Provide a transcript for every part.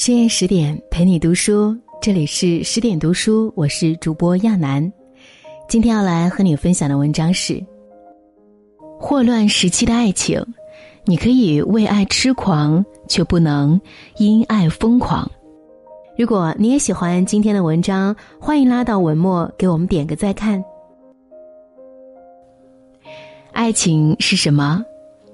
深夜十点陪你读书，这里是十点读书，我是主播亚楠。今天要来和你分享的文章是：霍乱时期的爱情，你可以为爱痴狂，却不能因爱疯狂。如果你也喜欢今天的文章，欢迎拉到文末给我们点个再看。爱情是什么？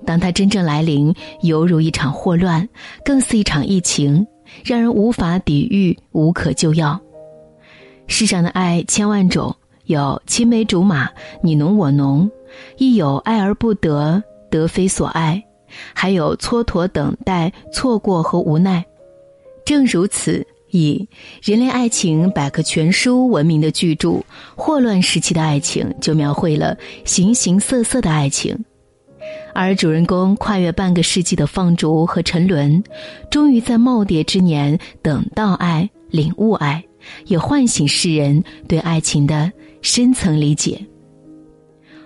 当它真正来临，犹如一场霍乱，更似一场疫情。让人无法抵御，无可救药。世上的爱千万种，有青梅竹马，你侬我侬；亦有爱而不得，得非所爱；还有蹉跎等待、错过和无奈。正如此，以《人类爱情百科全书》闻名的巨著《霍乱时期的爱情》，就描绘了形形色色的爱情。而主人公跨越半个世纪的放逐和沉沦，终于在耄耋之年等到爱、领悟爱，也唤醒世人对爱情的深层理解。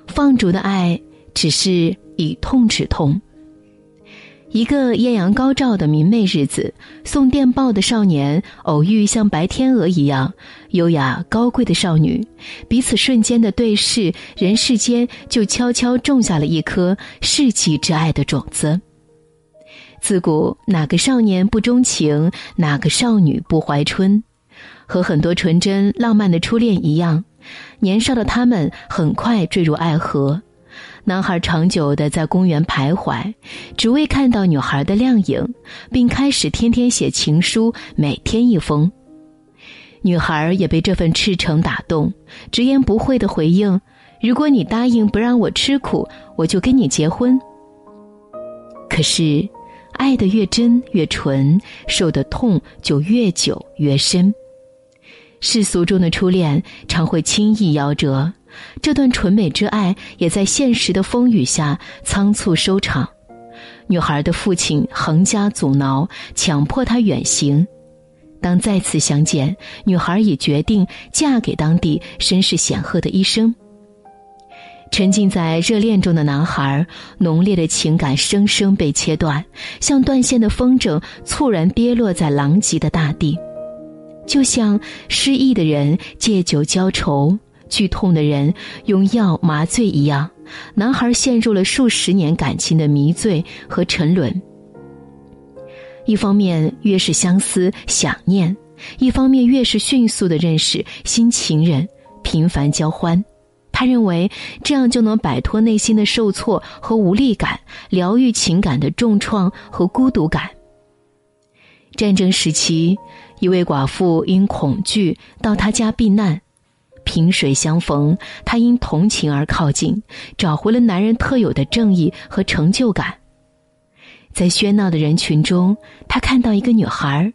放逐的爱，只是以痛止痛。一个艳阳高照的明媚日子，送电报的少年偶遇像白天鹅一样优雅高贵的少女，彼此瞬间的对视，人世间就悄悄种下了一颗世纪之爱的种子。自古哪个少年不钟情，哪个少女不怀春？和很多纯真浪漫的初恋一样，年少的他们很快坠入爱河。男孩长久的在公园徘徊，只为看到女孩的靓影，并开始天天写情书，每天一封。女孩也被这份赤诚打动，直言不讳的回应：“如果你答应不让我吃苦，我就跟你结婚。”可是，爱的越真越纯，受的痛就越久越深。世俗中的初恋常会轻易夭折。这段纯美之爱也在现实的风雨下仓促收场。女孩的父亲横加阻挠，强迫她远行。当再次相见，女孩已决定嫁给当地身世显赫的医生。沉浸在热恋中的男孩，浓烈的情感生生被切断，像断线的风筝，猝然跌落在狼藉的大地，就像失意的人借酒浇愁。剧痛的人用药麻醉一样，男孩陷入了数十年感情的迷醉和沉沦。一方面越是相思想念，一方面越是迅速的认识新情人，频繁交欢。他认为这样就能摆脱内心的受挫和无力感，疗愈情感的重创和孤独感。战争时期，一位寡妇因恐惧到他家避难。萍水相逢，她因同情而靠近，找回了男人特有的正义和成就感。在喧闹的人群中，他看到一个女孩，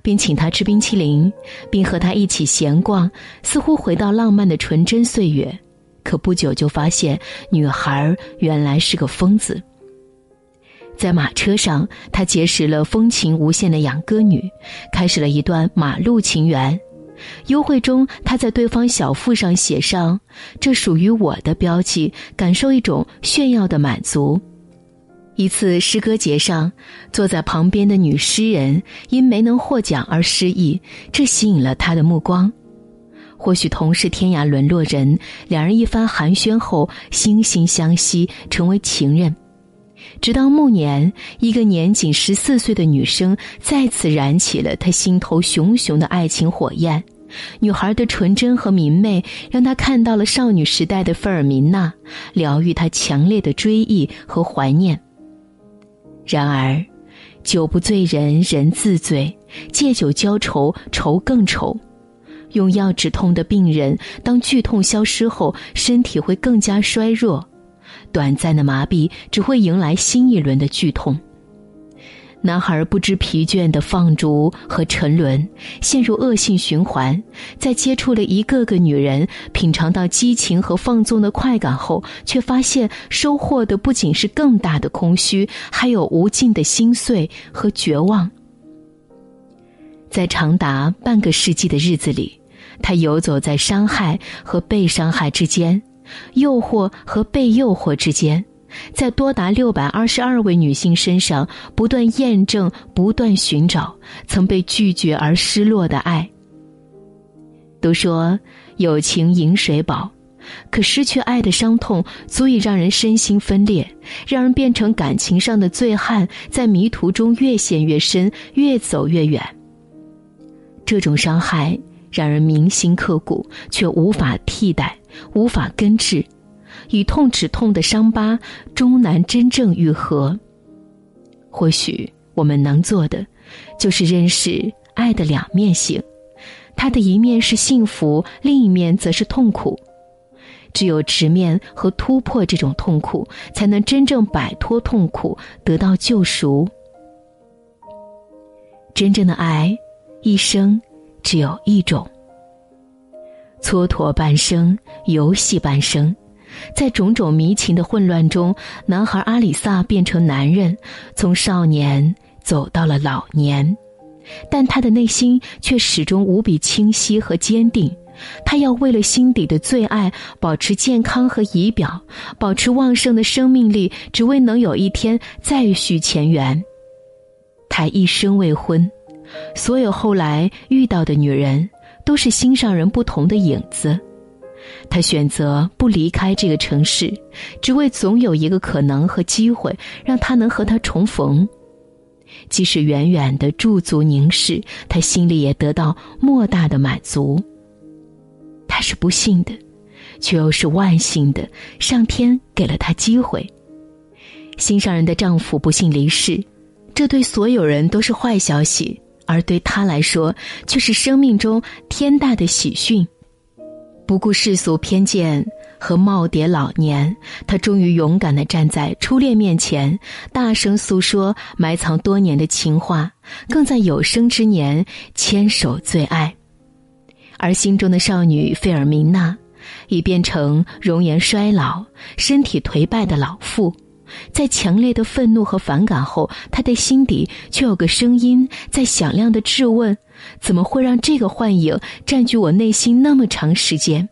并请她吃冰淇淋，并和她一起闲逛，似乎回到浪漫的纯真岁月。可不久就发现，女孩原来是个疯子。在马车上，他结识了风情无限的养歌女，开始了一段马路情缘。幽会中，他在对方小腹上写上“这属于我的”标记，感受一种炫耀的满足。一次诗歌节上，坐在旁边的女诗人因没能获奖而失意，这吸引了他的目光。或许同是天涯沦落人，两人一番寒暄后，惺惺相惜，成为情人。直到暮年，一个年仅十四岁的女生再次燃起了他心头熊熊的爱情火焰。女孩的纯真和明媚，让他看到了少女时代的费尔明娜，疗愈他强烈的追忆和怀念。然而，酒不醉人人自醉，借酒浇愁愁更愁。用药止痛的病人，当剧痛消失后，身体会更加衰弱。短暂的麻痹只会迎来新一轮的剧痛。男孩不知疲倦的放逐和沉沦，陷入恶性循环。在接触了一个个女人，品尝到激情和放纵的快感后，却发现收获的不仅是更大的空虚，还有无尽的心碎和绝望。在长达半个世纪的日子里，他游走在伤害和被伤害之间。诱惑和被诱惑之间，在多达六百二十二位女性身上不断验证、不断寻找曾被拒绝而失落的爱。都说友情饮水饱，可失去爱的伤痛足以让人身心分裂，让人变成感情上的醉汉，在迷途中越陷越深，越走越远。这种伤害让人铭心刻骨，却无法替代，无法根治。以痛止痛的伤疤，终难真正愈合。或许我们能做的，就是认识爱的两面性，它的一面是幸福，另一面则是痛苦。只有直面和突破这种痛苦，才能真正摆脱痛苦，得到救赎。真正的爱，一生只有一种。蹉跎半生，游戏半生。在种种迷情的混乱中，男孩阿里萨变成男人，从少年走到了老年，但他的内心却始终无比清晰和坚定。他要为了心底的最爱，保持健康和仪表，保持旺盛的生命力，只为能有一天再续前缘。他一生未婚，所有后来遇到的女人，都是心上人不同的影子。他选择不离开这个城市，只为总有一个可能和机会，让他能和他重逢。即使远远的驻足凝视，他心里也得到莫大的满足。他是不幸的，却又是万幸的，上天给了他机会。心上人的丈夫不幸离世，这对所有人都是坏消息，而对他来说，却是生命中天大的喜讯。不顾世俗偏见和耄耋老年，他终于勇敢地站在初恋面前，大声诉说埋藏多年的情话，更在有生之年牵手最爱。而心中的少女费尔明娜，已变成容颜衰老、身体颓败的老妇。在强烈的愤怒和反感后，他的心底却有个声音在响亮的质问：怎么会让这个幻影占据我内心那么长时间？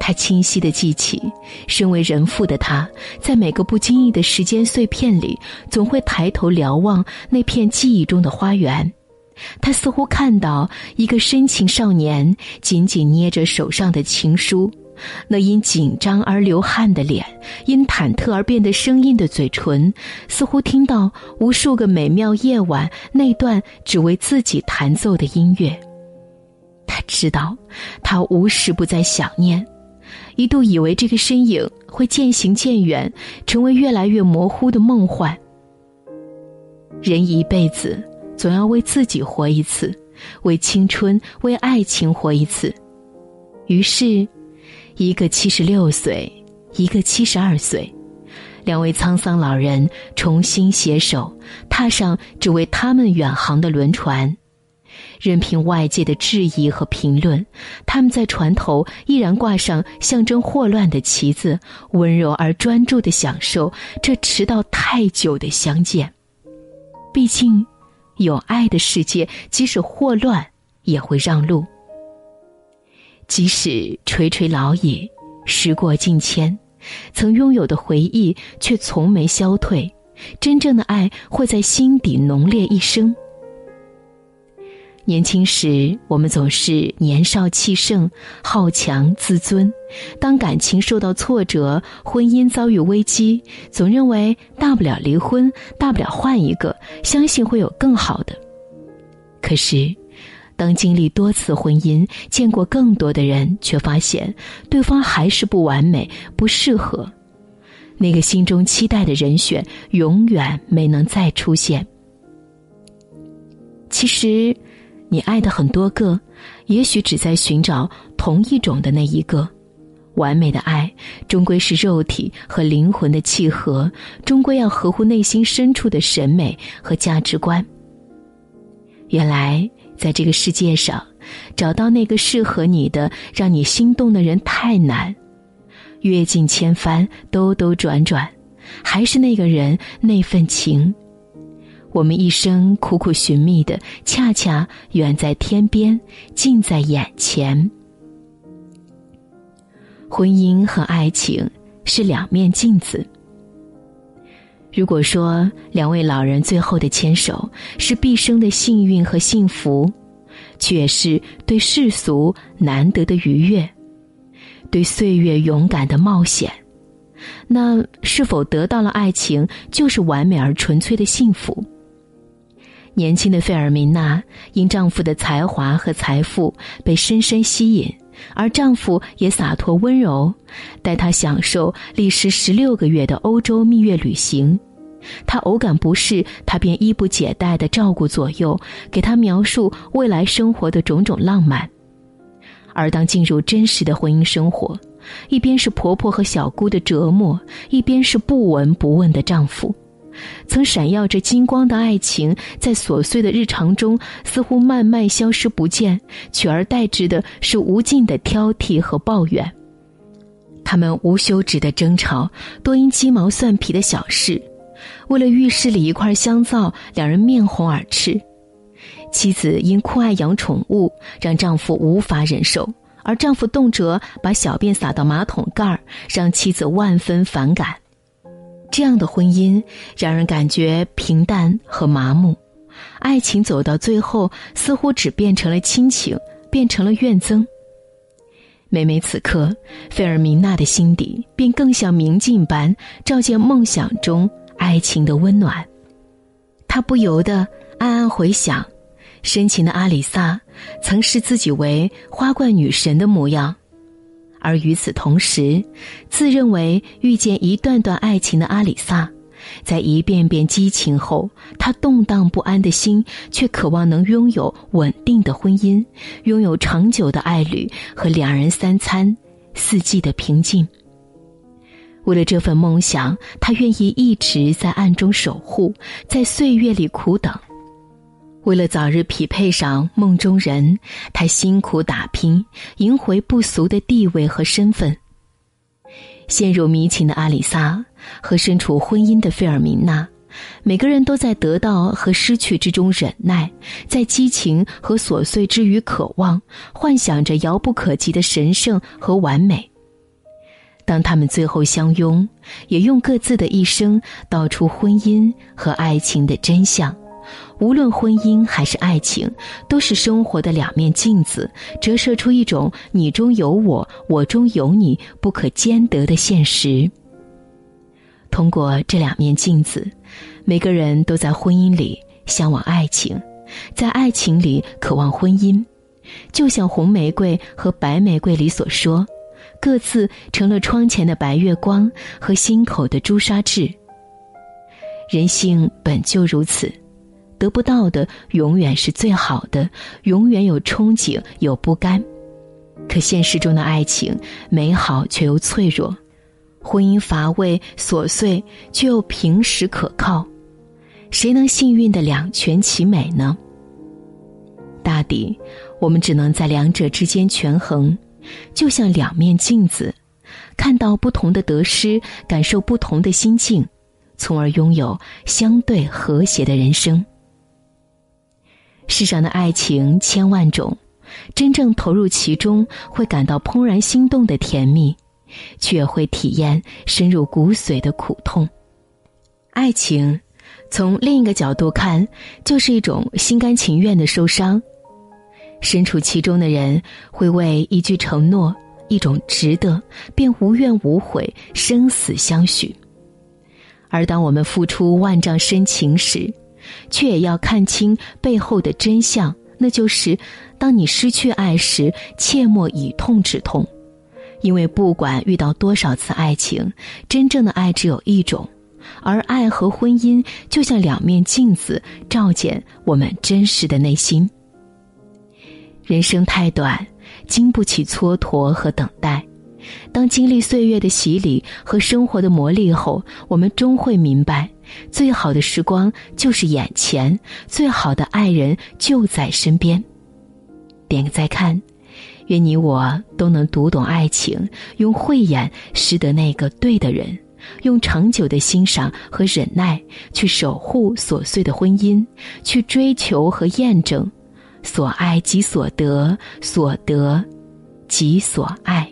他清晰的记起，身为人父的他，在每个不经意的时间碎片里，总会抬头瞭望那片记忆中的花园。他似乎看到一个深情少年紧紧捏着手上的情书。那因紧张而流汗的脸，因忐忑而变得生硬的嘴唇，似乎听到无数个美妙夜晚那段只为自己弹奏的音乐。他知道，他无时不在想念，一度以为这个身影会渐行渐远，成为越来越模糊的梦幻。人一辈子总要为自己活一次，为青春、为爱情活一次，于是。一个七十六岁，一个七十二岁，两位沧桑老人重新携手，踏上只为他们远航的轮船。任凭外界的质疑和评论，他们在船头依然挂上象征霍乱的旗子，温柔而专注的享受这迟到太久的相见。毕竟，有爱的世界，即使霍乱也会让路。即使垂垂老矣，时过境迁，曾拥有的回忆却从没消退。真正的爱会在心底浓烈一生。年轻时，我们总是年少气盛、好强、自尊。当感情受到挫折，婚姻遭遇危机，总认为大不了离婚，大不了换一个，相信会有更好的。可是。当经历多次婚姻，见过更多的人，却发现对方还是不完美、不适合，那个心中期待的人选永远没能再出现。其实，你爱的很多个，也许只在寻找同一种的那一个。完美的爱，终归是肉体和灵魂的契合，终归要合乎内心深处的审美和价值观。原来。在这个世界上，找到那个适合你的、让你心动的人太难。阅尽千帆，兜兜转转，还是那个人那份情。我们一生苦苦寻觅的，恰恰远在天边，近在眼前。婚姻和爱情是两面镜子，如果说两位老人最后的牵手是毕生的幸运和幸福，却是对世俗难得的愉悦，对岁月勇敢的冒险，那是否得到了爱情就是完美而纯粹的幸福？年轻的费尔明娜因丈夫的才华和财富被深深吸引，而丈夫也洒脱温柔，带她享受历时十六个月的欧洲蜜月旅行。她偶感不适，他便衣不解带的照顾左右，给她描述未来生活的种种浪漫。而当进入真实的婚姻生活，一边是婆婆和小姑的折磨，一边是不闻不问的丈夫。曾闪耀着金光的爱情，在琐碎的日常中似乎慢慢消失不见，取而代之的是无尽的挑剔和抱怨。他们无休止的争吵，多因鸡毛蒜皮的小事。为了浴室里一块香皂，两人面红耳赤。妻子因酷爱养宠物，让丈夫无法忍受；而丈夫动辄把小便洒到马桶盖儿，让妻子万分反感。这样的婚姻让人感觉平淡和麻木，爱情走到最后似乎只变成了亲情，变成了怨憎。每每此刻，费尔明娜的心底便更像明镜般照见梦想中爱情的温暖。她不由得暗暗回想，深情的阿里萨曾视自己为花冠女神的模样。而与此同时，自认为遇见一段段爱情的阿里萨，在一遍遍激情后，他动荡不安的心却渴望能拥有稳定的婚姻，拥有长久的爱侣和两人三餐、四季的平静。为了这份梦想，他愿意一直在暗中守护，在岁月里苦等。为了早日匹配上梦中人，他辛苦打拼，赢回不俗的地位和身份。陷入迷情的阿里萨和身处婚姻的费尔明娜，每个人都在得到和失去之中忍耐，在激情和琐碎之余渴望，幻想着遥不可及的神圣和完美。当他们最后相拥，也用各自的一生道出婚姻和爱情的真相。无论婚姻还是爱情，都是生活的两面镜子，折射出一种你中有我，我中有你不可兼得的现实。通过这两面镜子，每个人都在婚姻里向往爱情，在爱情里渴望婚姻。就像红玫瑰和白玫瑰里所说，各自成了窗前的白月光和心口的朱砂痣。人性本就如此。得不到的永远是最好的，永远有憧憬，有不甘。可现实中的爱情美好却又脆弱，婚姻乏味琐碎却又平实可靠，谁能幸运的两全其美呢？大抵我们只能在两者之间权衡，就像两面镜子，看到不同的得失，感受不同的心境，从而拥有相对和谐的人生。世上的爱情千万种，真正投入其中，会感到怦然心动的甜蜜，却会体验深入骨髓的苦痛。爱情，从另一个角度看，就是一种心甘情愿的受伤。身处其中的人，会为一句承诺、一种值得，便无怨无悔，生死相许。而当我们付出万丈深情时，却也要看清背后的真相，那就是：当你失去爱时，切莫以痛止痛，因为不管遇到多少次爱情，真正的爱只有一种，而爱和婚姻就像两面镜子，照见我们真实的内心。人生太短，经不起蹉跎和等待。当经历岁月的洗礼和生活的磨砺后，我们终会明白。最好的时光就是眼前，最好的爱人就在身边。点个再看，愿你我都能读懂爱情，用慧眼识得那个对的人，用长久的欣赏和忍耐去守护琐碎的婚姻，去追求和验证，所爱即所得，所得即所爱。